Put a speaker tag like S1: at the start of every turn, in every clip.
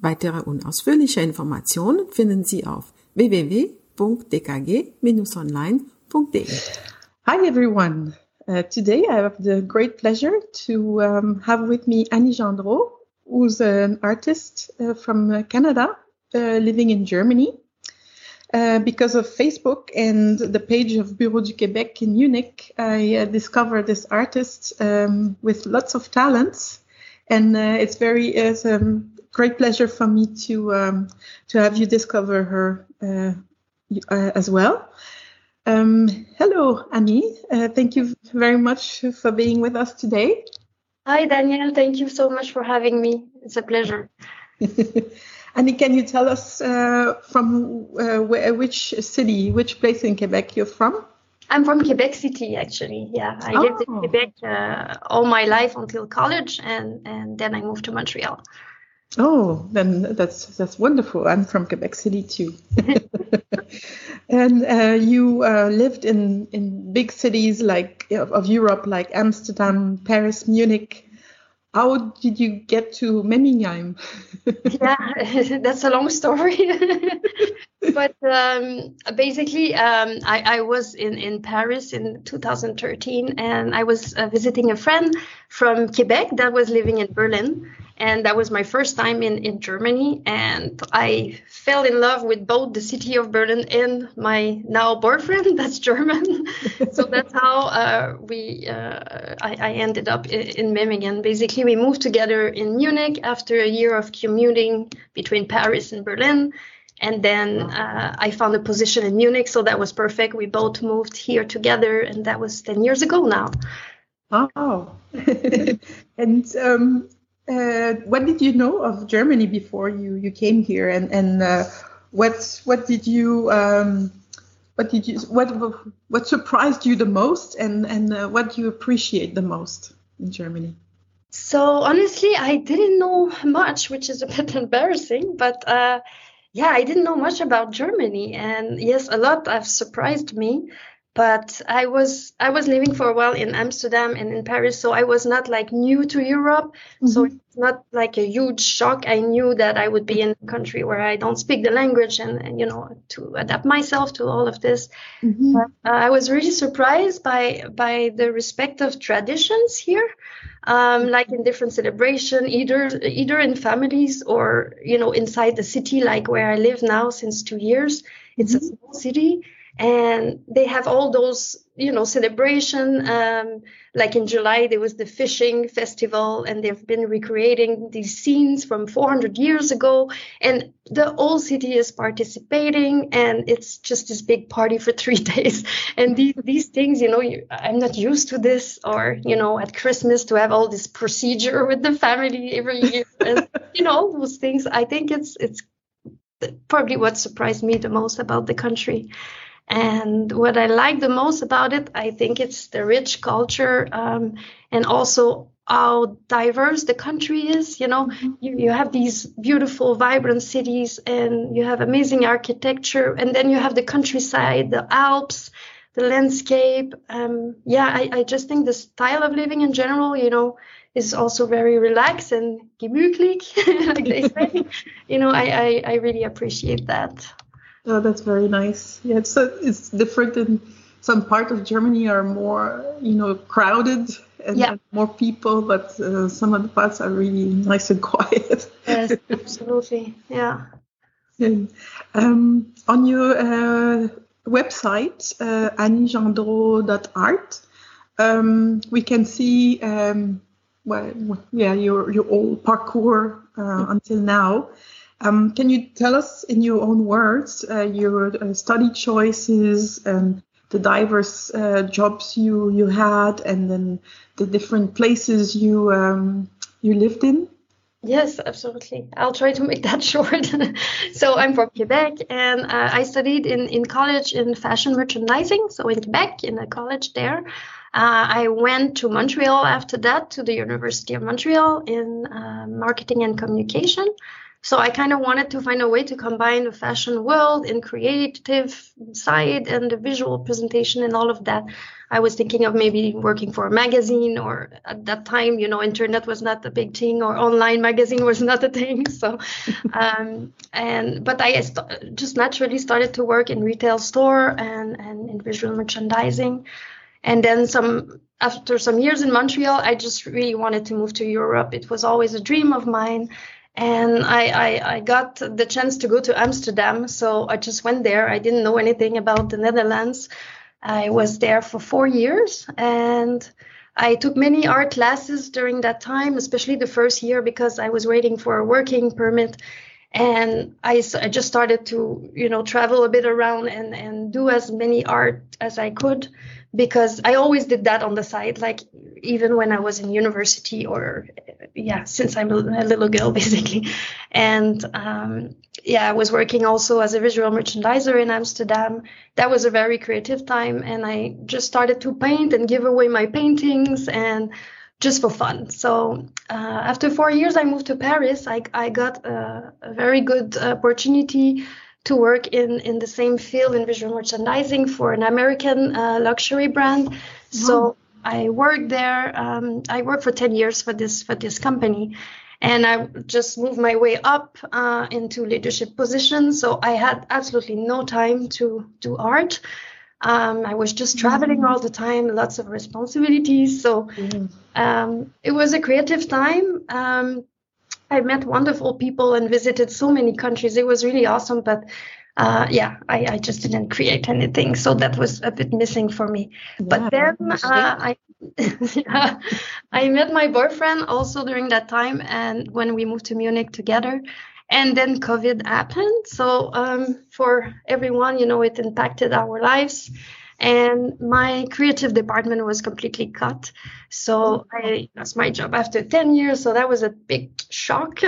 S1: Weitere und ausführliche Informationen finden Sie auf www.dkg-online.de.
S2: Hi everyone. Uh, today I have the great pleasure to um, have with me Annie Gendreau, who's an artist uh, from uh, Canada, uh, living in Germany. Uh, because of Facebook and the page of Bureau du Québec in Munich, I uh, discovered this artist um, with lots of talents, and uh, it's very it's a um, great pleasure for me to um, to have you discover her uh, uh, as well. Um, hello, Annie. thank you very much for being with us today.
S3: Hi, Danielle. Thank you so much for having me. It's a pleasure.
S2: Annie, can you tell us uh, from uh, where, which city, which place in Quebec you're from?
S3: I'm from Quebec City, actually. Yeah, I oh. lived in Quebec uh, all my life until college, and and then I moved to Montreal.
S2: Oh, then that's that's wonderful. I'm from Quebec City too. and uh, you uh, lived in in big cities like of Europe, like Amsterdam, Paris, Munich. How did you get to Memmingheim?
S3: yeah, that's a long story. but um, basically, um, I, I, was in, in Paris in 2013 and I was uh, visiting a friend from Quebec that was living in Berlin and that was my first time in, in Germany. And I fell in love with both the city of Berlin and my now boyfriend, that's German. so that's how uh, we uh, I, I, ended up in, in Memmingen. Basically, we moved together in Munich after a year of commuting between Paris and Berlin. And then uh, I found a position in Munich, so that was perfect. We both moved here together, and that was 10 years ago now.
S2: Oh. and um, uh, what did you know of Germany before you, you came here, and and uh, what what did you um, what did you what what surprised you the most, and and uh, what do you appreciate the most in Germany?
S3: So honestly, I didn't know much, which is a bit embarrassing, but uh, yeah, I didn't know much about Germany, and yes, a lot have surprised me but I was I was living for a while in Amsterdam and in Paris, so I was not like new to Europe. Mm-hmm. So it's not like a huge shock. I knew that I would be in a country where I don't speak the language, and, and you know to adapt myself to all of this. Mm-hmm. But, uh, I was really surprised by by the respect of traditions here, um, like in different celebration, either either in families or you know inside the city, like where I live now since two years. It's mm-hmm. a small city and they have all those you know celebration um, like in july there was the fishing festival and they've been recreating these scenes from 400 years ago. And the whole city is participating and it's just this big party for three days. And these, these things you know you, i'm not used to this or you know at christmas to have all this procedure with the family every year. And, you know all those things i think it's it's probably what surprised me the most about the country and what I like the most about it, I think it's the rich culture um, and also how diverse the country is. You know, mm-hmm. you, you have these beautiful, vibrant cities and you have amazing architecture, and then you have the countryside, the Alps, the landscape. Um, yeah, I, I just think the style of living in general, you know, is also very relaxed and gemütlich, like they say. you know, I, I, I really appreciate that.
S2: Oh, that's very nice. Yeah, it's uh, it's different in some part of Germany are more you know crowded and yeah. more people, but uh, some of the parts are really nice and quiet.
S3: yes, absolutely. Yeah.
S2: Um, on your uh, website, uh, anniegendreau.art, um, we can see um, well, yeah, your your whole parcours uh, until now. Um, can you tell us in your own words uh, your uh, study choices and the diverse uh, jobs you you had, and then the different places you um, you lived in?
S3: Yes, absolutely. I'll try to make that short. so I'm from Quebec and uh, I studied in, in college in fashion merchandising. So in Quebec, in a college there. Uh, I went to Montreal after that to the University of Montreal in uh, marketing and communication. So I kind of wanted to find a way to combine the fashion world and creative side and the visual presentation and all of that. I was thinking of maybe working for a magazine or at that time, you know, internet was not a big thing or online magazine was not a thing. So, um, and, but I st- just naturally started to work in retail store and, and in visual merchandising. And then some, after some years in Montreal, I just really wanted to move to Europe. It was always a dream of mine and I, I, I got the chance to go to Amsterdam. So I just went there. I didn't know anything about the Netherlands. I was there for four years and I took many art classes during that time, especially the first year because I was waiting for a working permit. And I, I just started to, you know, travel a bit around and, and do as many art as I could because I always did that on the side, like even when I was in university or yeah, since I'm a little girl basically. And um, yeah, I was working also as a visual merchandiser in Amsterdam. That was a very creative time, and I just started to paint and give away my paintings and just for fun. So uh, after four years, I moved to Paris. I, I got a, a very good opportunity to work in, in the same field in visual merchandising for an American uh, luxury brand. So I worked there. Um, I worked for 10 years for this for this company, and I just moved my way up uh, into leadership positions. So I had absolutely no time to do art. Um, I was just traveling mm-hmm. all the time, lots of responsibilities. So mm-hmm. um, it was a creative time. I met wonderful people and visited so many countries. It was really awesome, but uh, yeah, I, I, just didn't create anything, so that was a bit missing for me. Yeah, but then uh, I, yeah, I met my boyfriend also during that time, and when we moved to Munich together, and then COVID happened. So um, for everyone, you know, it impacted our lives and my creative department was completely cut. So I lost my job after 10 years. So that was a big shock.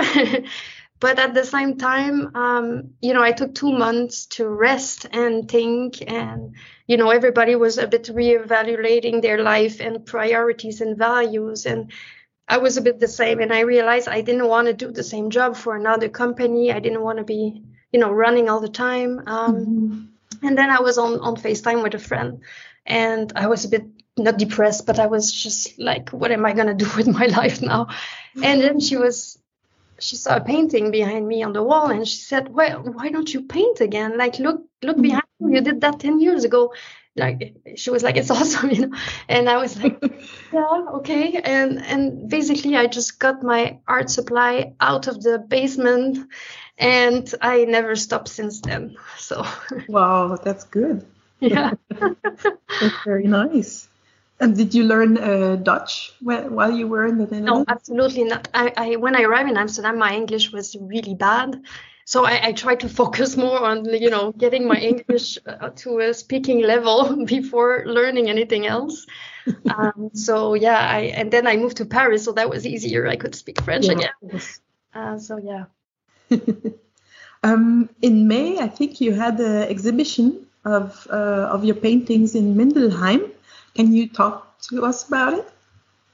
S3: but at the same time, um, you know, I took two months to rest and think. And, you know, everybody was a bit reevaluating their life and priorities and values. And I was a bit the same. And I realized I didn't want to do the same job for another company. I didn't want to be, you know, running all the time. Um, mm-hmm and then I was on, on FaceTime with a friend and I was a bit not depressed, but I was just like, what am I going to do with my life now? And then she was, she saw a painting behind me on the wall and she said, well, why don't you paint again? Like, look, look mm-hmm. behind you. You did that 10 years ago. Like, she was like, it's awesome, you know? And I was like, yeah, okay. And, and basically I just got my art supply out of the basement and I never stopped since then. So
S2: wow, that's good.
S3: Yeah,
S2: that's very nice. And did you learn uh, Dutch while you were in the Netherlands?
S3: No, absolutely not. I, I, when I arrived in Amsterdam, my English was really bad, so I, I tried to focus more on you know getting my English uh, to a speaking level before learning anything else. Um, so yeah, I and then I moved to Paris, so that was easier. I could speak French yeah, again. Uh, so yeah.
S2: um, in May, I think you had an exhibition of uh, of your paintings in Mindelheim. Can you talk to us about it?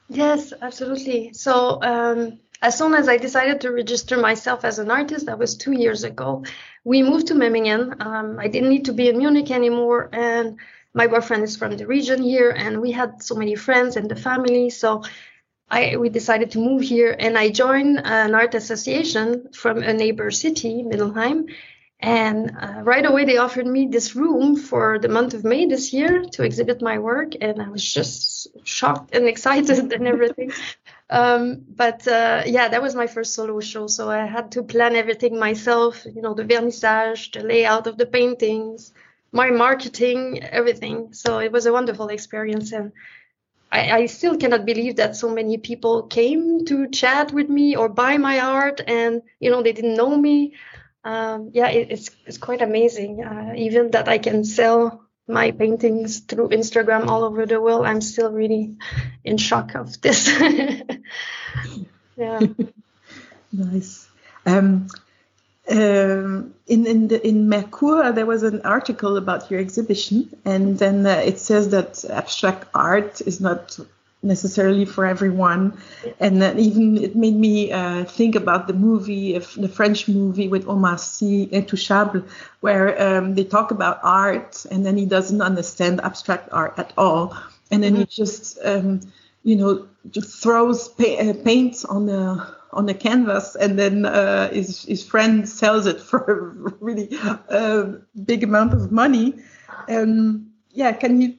S3: Yes, absolutely. So um, as soon as I decided to register myself as an artist, that was two years ago, we moved to Memmingen. Um, I didn't need to be in Munich anymore, and my boyfriend is from the region here, and we had so many friends and the family. So I, we decided to move here and I joined an art association from a neighbor city, Mindelheim. And uh, right away, they offered me this room for the month of May this year to exhibit my work. And I was just shocked and excited and everything. Um, but uh, yeah, that was my first solo show. So I had to plan everything myself, you know, the vernissage, the layout of the paintings, my marketing, everything. So it was a wonderful experience. And I, I, still cannot believe that so many people came to chat with me or buy my art and you know they didn't know me. Um, yeah it, it's it's quite amazing. Uh, even that i can sell my paintings through instagram all over the world i'm still really in shock of this. Yeah.
S2: Nice. Um, um, in in the in Merkur, there was an article about your exhibition, and then uh, it says that abstract art is not necessarily for everyone, and then even it made me uh, think about the movie, the French movie with Omar Sy, Intouchable, where um, they talk about art, and then he doesn't understand abstract art at all, and then mm-hmm. he just um, you know just throws pa- uh, paint on the on a canvas and then uh, his, his friend sells it for a really uh, big amount of money. Um, yeah, can you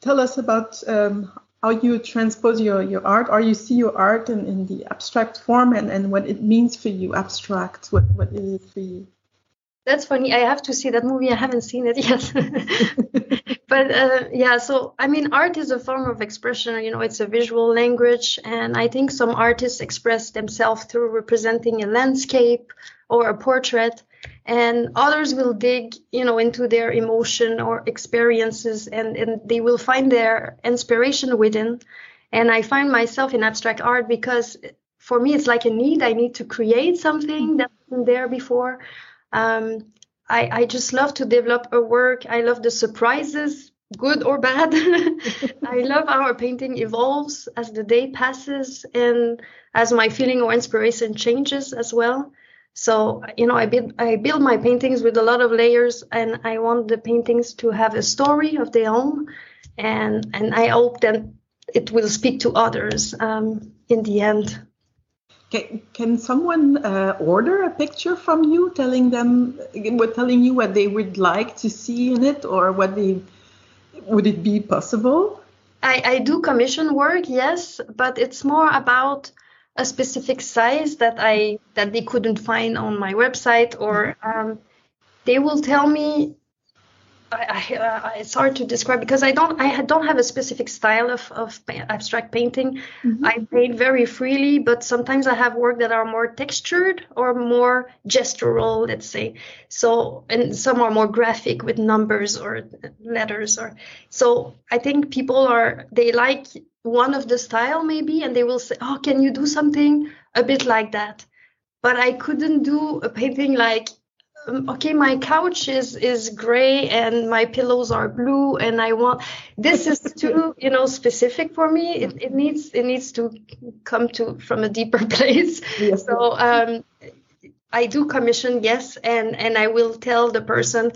S2: tell us about um, how you transpose your, your art or you see your art in, in the abstract form and, and what it means for you, abstract, what, what it is for you?
S3: That's funny. I have to see that movie. I haven't seen it yet. but uh, yeah, so I mean, art is a form of expression. You know, it's a visual language, and I think some artists express themselves through representing a landscape or a portrait, and others will dig, you know, into their emotion or experiences, and, and they will find their inspiration within. And I find myself in abstract art because for me, it's like a need. I need to create something that wasn't there before. Um, I, I just love to develop a work. I love the surprises, good or bad. I love how a painting evolves as the day passes and as my feeling or inspiration changes as well. So, you know, I build, I build my paintings with a lot of layers and I want the paintings to have a story of their own. And, and I hope that it will speak to others um, in the end.
S2: Can, can someone uh, order a picture from you, telling them, telling you what they would like to see in it, or what they would it be possible?
S3: I, I do commission work, yes, but it's more about a specific size that I that they couldn't find on my website, or um, they will tell me I, I, uh, it's hard to describe because I don't I don't have a specific style of, of abstract painting. Mm-hmm. I paint very freely, but sometimes I have work that are more textured or more gestural, let's say. So and some are more graphic with numbers or letters or so. I think people are they like one of the style maybe, and they will say, "Oh, can you do something a bit like that?" But I couldn't do a painting like okay my couch is is gray and my pillows are blue and i want this is too you know specific for me. It, it needs it needs to come to from a deeper place. Yes. so um i do commission yes and and i will tell the person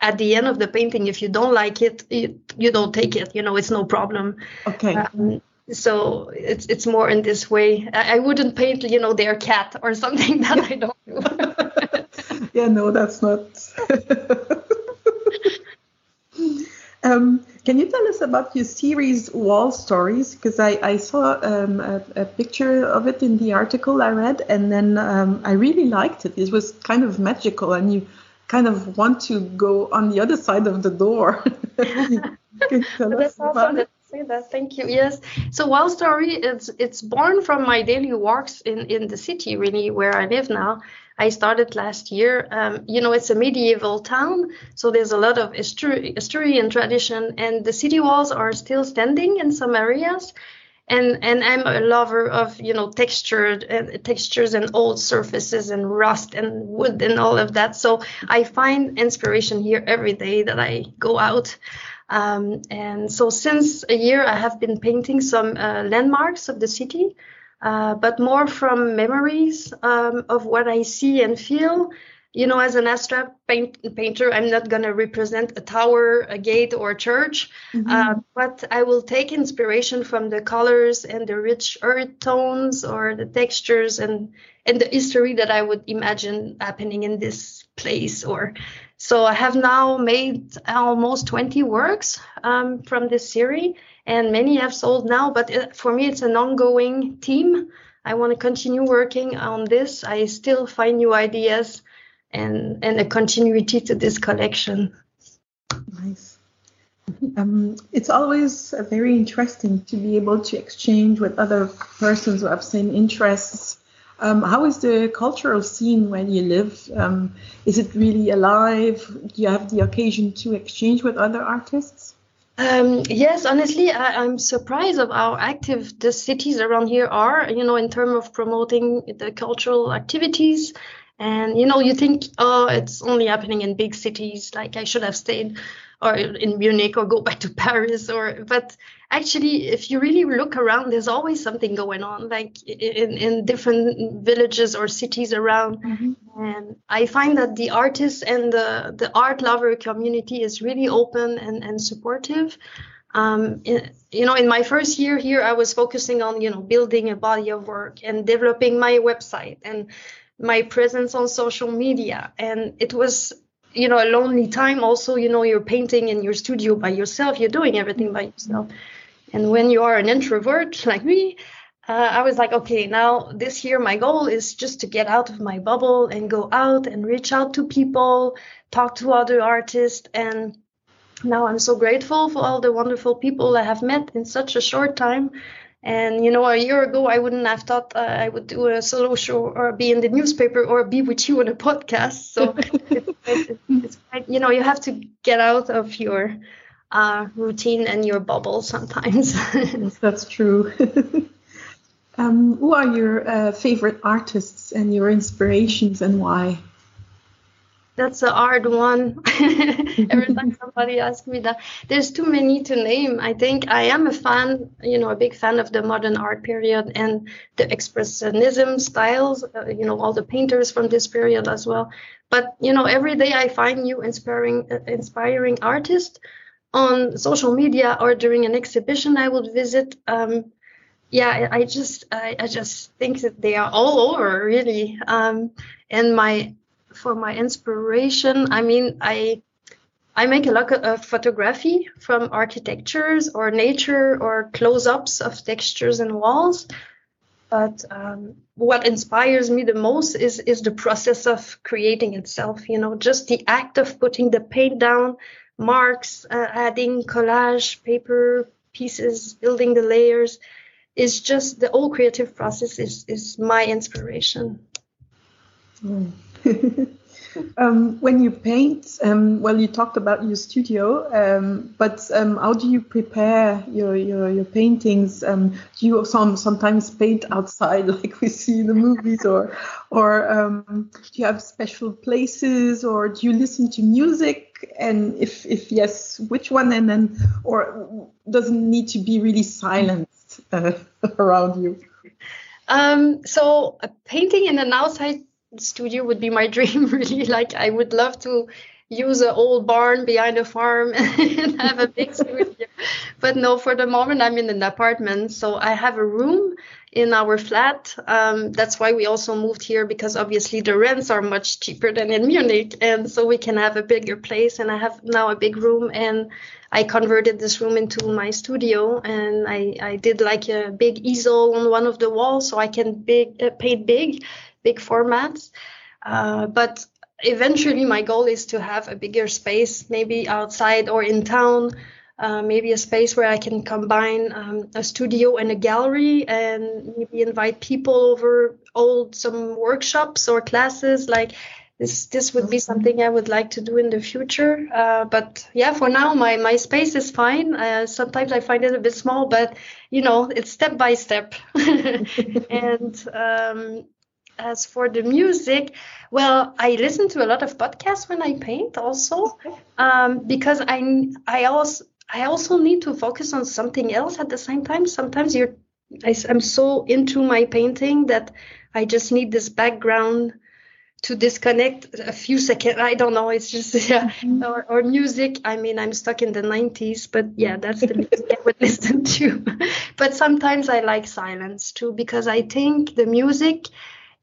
S3: at the end of the painting if you don't like it you, you don't take it you know it's no problem.
S2: Okay. Um,
S3: so it's it's more in this way. I, I wouldn't paint you know their cat or something that i don't do
S2: yeah, no, that's not. um, can you tell us about your series Wall Stories? Because I, I saw um, a, a, picture of it in the article I read, and then um, I really liked it. It was kind of magical, and you kind of want to go on the other side of the door.
S3: That's awesome. That. Thank you. Yes. So Wall Story, it's it's born from my daily walks in in the city, really, where I live now. I started last year. Um, you know, it's a medieval town, so there's a lot of history, and tradition, and the city walls are still standing in some areas. And and I'm a lover of you know textured uh, textures and old surfaces and rust and wood and all of that. So I find inspiration here every day that I go out. Um, and so since a year, I have been painting some uh, landmarks of the city. Uh, but more from memories um, of what I see and feel. You know, as an abstract paint, painter, I'm not going to represent a tower, a gate, or a church, mm-hmm. uh, but I will take inspiration from the colors and the rich earth tones or the textures and and the history that I would imagine happening in this place. Or so I have now made almost 20 works um, from this series and many have sold now. But it, for me, it's an ongoing team. I want to continue working on this. I still find new ideas and and a continuity to this collection.
S2: Nice. Um, it's always very interesting to be able to exchange with other persons who have same interests. Um, how is the cultural scene where you live? Um, is it really alive? Do you have the occasion to exchange with other artists?
S3: Um, yes, honestly, I, I'm surprised of how active the cities around here are. You know, in terms of promoting the cultural activities, and you know, you think, oh, it's only happening in big cities. Like I should have stayed, or in Munich, or go back to Paris, or. But actually, if you really look around, there's always something going on, like in in different villages or cities around. Mm-hmm. And I find that the artists and the, the art lover community is really open and, and supportive. Um, you know, in my first year here, I was focusing on, you know, building a body of work and developing my website and my presence on social media. And it was, you know, a lonely time. Also, you know, you're painting in your studio by yourself, you're doing everything by yourself. And when you are an introvert like me, uh, I was like, okay, now this year my goal is just to get out of my bubble and go out and reach out to people, talk to other artists. And now I'm so grateful for all the wonderful people I have met in such a short time. And you know, a year ago, I wouldn't have thought uh, I would do a solo show or be in the newspaper or be with you on a podcast. So, it's, it's, it's, you know, you have to get out of your uh, routine and your bubble sometimes.
S2: that's true. Um, who are your uh, favorite artists and your inspirations and why?
S3: That's a hard one. Every time somebody asks me that, there's too many to name. I think I am a fan, you know, a big fan of the modern art period and the expressionism styles, uh, you know, all the painters from this period as well. But, you know, every day I find new inspiring, uh, inspiring artists on social media or during an exhibition I would visit. Um, yeah, I just I, I, just think that they are all over really. Um, and my for my inspiration, I mean I I make a lot of photography from architectures or nature or close-ups of textures and walls. But um, what inspires me the most is is the process of creating itself. You know, just the act of putting the paint down, marks, uh, adding collage, paper pieces, building the layers Is just the whole creative process is is my inspiration.
S2: Mm. um, when you paint, um, well, you talked about your studio, um, but um, how do you prepare your your, your paintings? Um, do you some sometimes paint outside, like we see in the movies, or or um, do you have special places, or do you listen to music? And if if yes, which one? And then, or doesn't need to be really silent uh, around you?
S3: Um, so a painting in an outside studio would be my dream, really. Like I would love to use an old barn behind a farm and have a big studio. But no, for the moment I'm in an apartment, so I have a room in our flat. Um, that's why we also moved here because obviously the rents are much cheaper than in Munich, and so we can have a bigger place. And I have now a big room, and I converted this room into my studio, and I, I did like a big easel on one of the walls, so I can big uh, paint big, big formats. Uh, but eventually, my goal is to have a bigger space, maybe outside or in town uh, maybe a space where I can combine um, a studio and a gallery and maybe invite people over, hold some workshops or classes. Like this, this would be something I would like to do in the future. Uh, but yeah, for now, my, my space is fine. Uh, sometimes I find it a bit small, but you know, it's step by step. and um, as for the music, well, I listen to a lot of podcasts when I paint also, um, because I I also I also need to focus on something else at the same time. Sometimes you're, I, am so into my painting that I just need this background to disconnect a few seconds. I don't know. It's just yeah, mm-hmm. or, or music. I mean, I'm stuck in the 90s, but yeah, that's the music I would listen to. but sometimes I like silence too because I think the music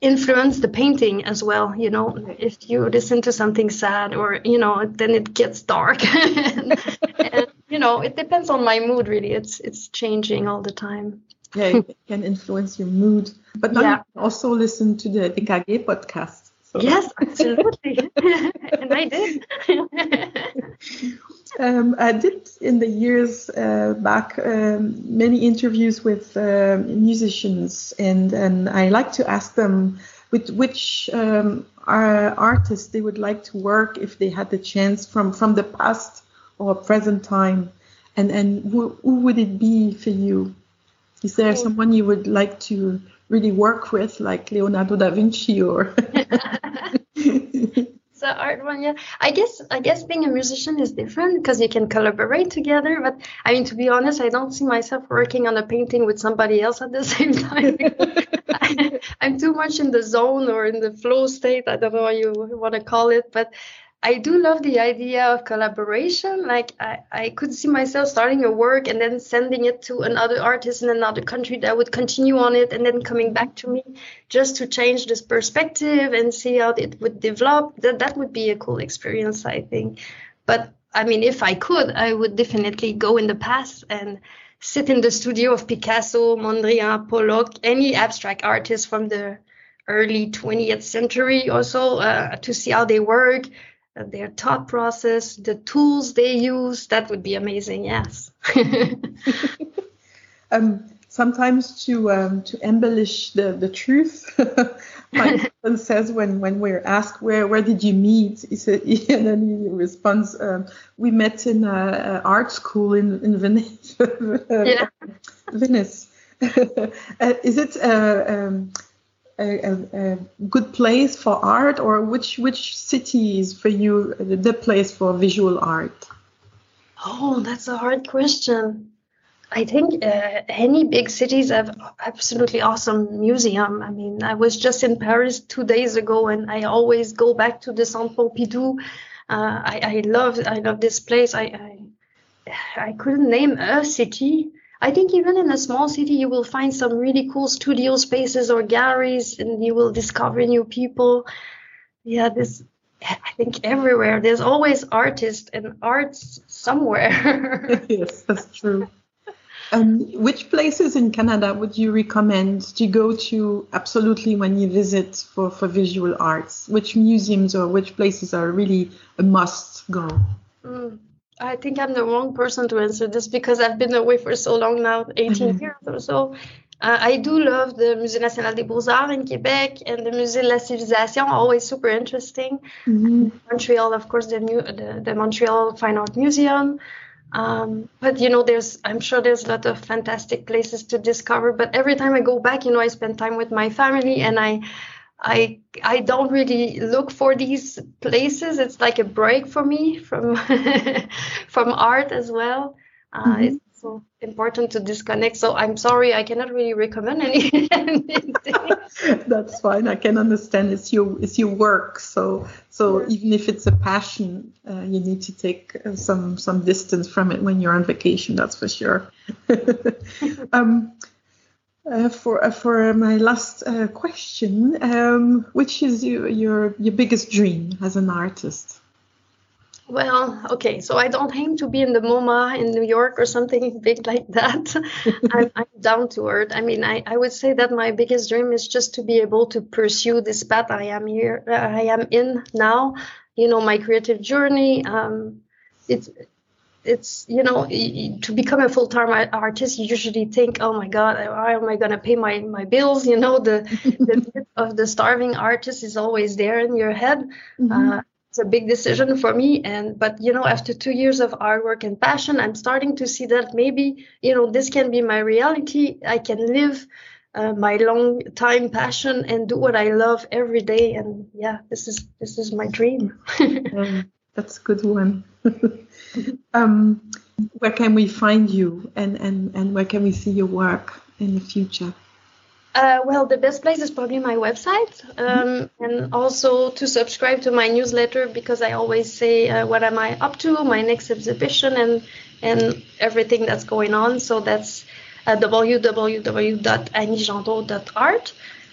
S3: influence the painting as well you know if you listen to something sad or you know then it gets dark. And, and, you know it depends on my mood really. It's it's changing all the time.
S2: Yeah it can influence your mood. But now yeah. you can also listen to the DKG podcast
S3: so. yes absolutely. And i did
S2: um, I did in the years uh, back um, many interviews with uh, musicians, and, and I like to ask them with which um, artists they would like to work if they had the chance from, from the past or present time. And and who, who would it be for you? Is there someone you would like to really work with, like Leonardo da Vinci or?
S3: it's a hard one, yeah. I guess I guess being a musician is different because you can collaborate together. But I mean, to be honest, I don't see myself working on a painting with somebody else at the same time. I, I'm too much in the zone or in the flow state. I don't know how you want to call it, but I do love the idea of collaboration. Like I, I could see myself starting a work and then sending it to another artist in another country that would continue on it and then coming back to me just to change this perspective and see how it would develop. That that would be a cool experience, I think. But I mean, if I could, I would definitely go in the past and sit in the studio of Picasso, Mondrian, Pollock, any abstract artist from the early 20th century or so uh, to see how they work their thought process, the tools they use. That would be amazing. Yes.
S2: um, sometimes to um, to embellish the the truth. My husband says when when we're asked where where did you meet, he said, and then he responds, um, we met in a, art school in in Venice. Venice. uh, is it? Uh, um, a, a, good place for art, or which which city is for you the place for visual art?
S3: Oh, that's a hard question. I think uh, any big cities have absolutely awesome museum. I mean, I was just in Paris two days ago, and I always go back to the Centre Pompidou. Uh, I, I love I love this place. I, I I couldn't name a city. I think even in a small city, you will find some really cool studio spaces or galleries, and you will discover new people. Yeah, this. I think everywhere there's always artists and arts somewhere.
S2: yes, that's true. Um, which places in Canada would you recommend to go to absolutely when you visit for, for visual arts? Which museums or which places are really a must go?
S3: Mm. I think I'm the wrong person to answer this because I've been away for so long now, 18 mm-hmm. years or so. Uh, I do love the Musée National des Beaux-Arts in Quebec and the Musée de la Civilisation, always super interesting. Mm-hmm. Montreal, of course, the, new, the, the Montreal Fine Art Museum. Um, but you know, there's I'm sure there's a lot of fantastic places to discover. But every time I go back, you know, I spend time with my family and I I I don't really look for these places. It's like a break for me from from art as well. Uh, mm-hmm. It's so important to disconnect. So I'm sorry, I cannot really recommend any, anything.
S2: That's fine. I can understand. It's your it's your work. So so even if it's a passion, uh, you need to take uh, some some distance from it when you're on vacation. That's for sure. um, uh, for uh, for my last uh, question, um, which is your, your your biggest dream as an artist?
S3: Well, okay, so I don't aim to be in the MoMA in New York or something big like that. I'm, I'm, down to earth. I mean, I, I would say that my biggest dream is just to be able to pursue this path I am here, uh, I am in now. You know, my creative journey. Um, it's it's you know to become a full-time artist you usually think oh my god how am i going to pay my my bills? You know the the of the starving artist is always there in your head. Mm-hmm. uh, it's a big decision for me and but you know after two years of artwork and passion i'm starting to see that maybe you know this can be my reality. I can live uh, my long time passion and do what i love every day and yeah this is this is my dream.
S2: Yeah, that's a good one um, where can we find you and, and, and where can we see your work in the future?
S3: Uh, well, the best place is probably my website, um, and also to subscribe to my newsletter because I always say uh, what am I up to, my next exhibition, and and everything that's going on. So that's uh,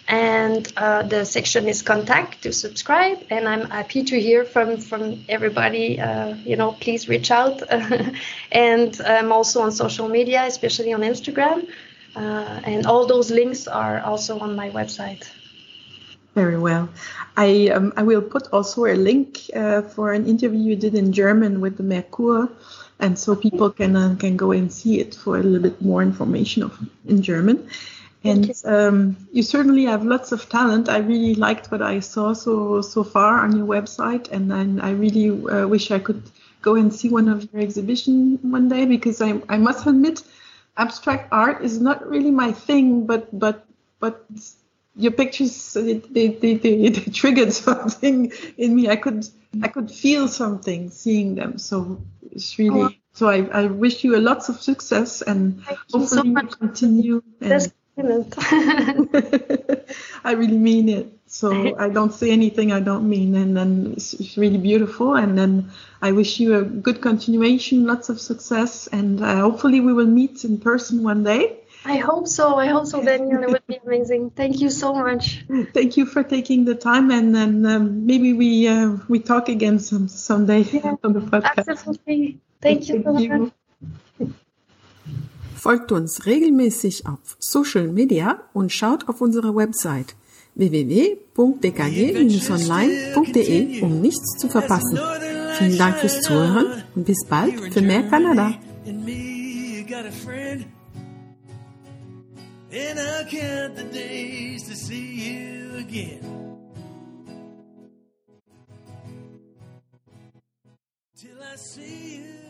S3: and uh, the section is contact to subscribe. And i'm happy to hear from from everybody uh, you know please reach out. And i'm also on social media especially on instagram. Uh, and all those links are also on my website.
S2: Very well. I um, i will put also a link uh, for an interview you did in german with the Merkur and so people can uh, can go and see it for a little bit more information of, in german and you. Um, you certainly have lots of talent. I really liked what I saw so so far on your website, and, and I really uh, wish I could go and see one of your exhibition one day because I, I must admit abstract art is not really my thing, but but but your pictures they they, they, they, they triggered something in me. I could I could feel something seeing them. So it's really
S3: Oh.
S2: so I, I wish you a lots of success and
S3: Thank so
S2: hopefully you
S3: much.
S2: continue. and- I really mean it. So I don't say anything I don't mean, and then it's, it's really beautiful. And then I wish you a good continuation, lots of success, and uh, hopefully we will meet in person one day.
S3: I hope so. I hope so, Daniel. It would be amazing. Thank you so much.
S2: Thank you for taking the time, and then um, maybe we uh, we talk again some someday
S3: Yeah,
S2: on the podcast.
S3: Absolutely. Thank you so much.
S1: Folgt uns regelmäßig auf Social Media und schaut auf unsere Website www.dkg-online.de, um nichts zu verpassen. Vielen Dank fürs Zuhören und bis bald für mehr Kanada.
S4: See you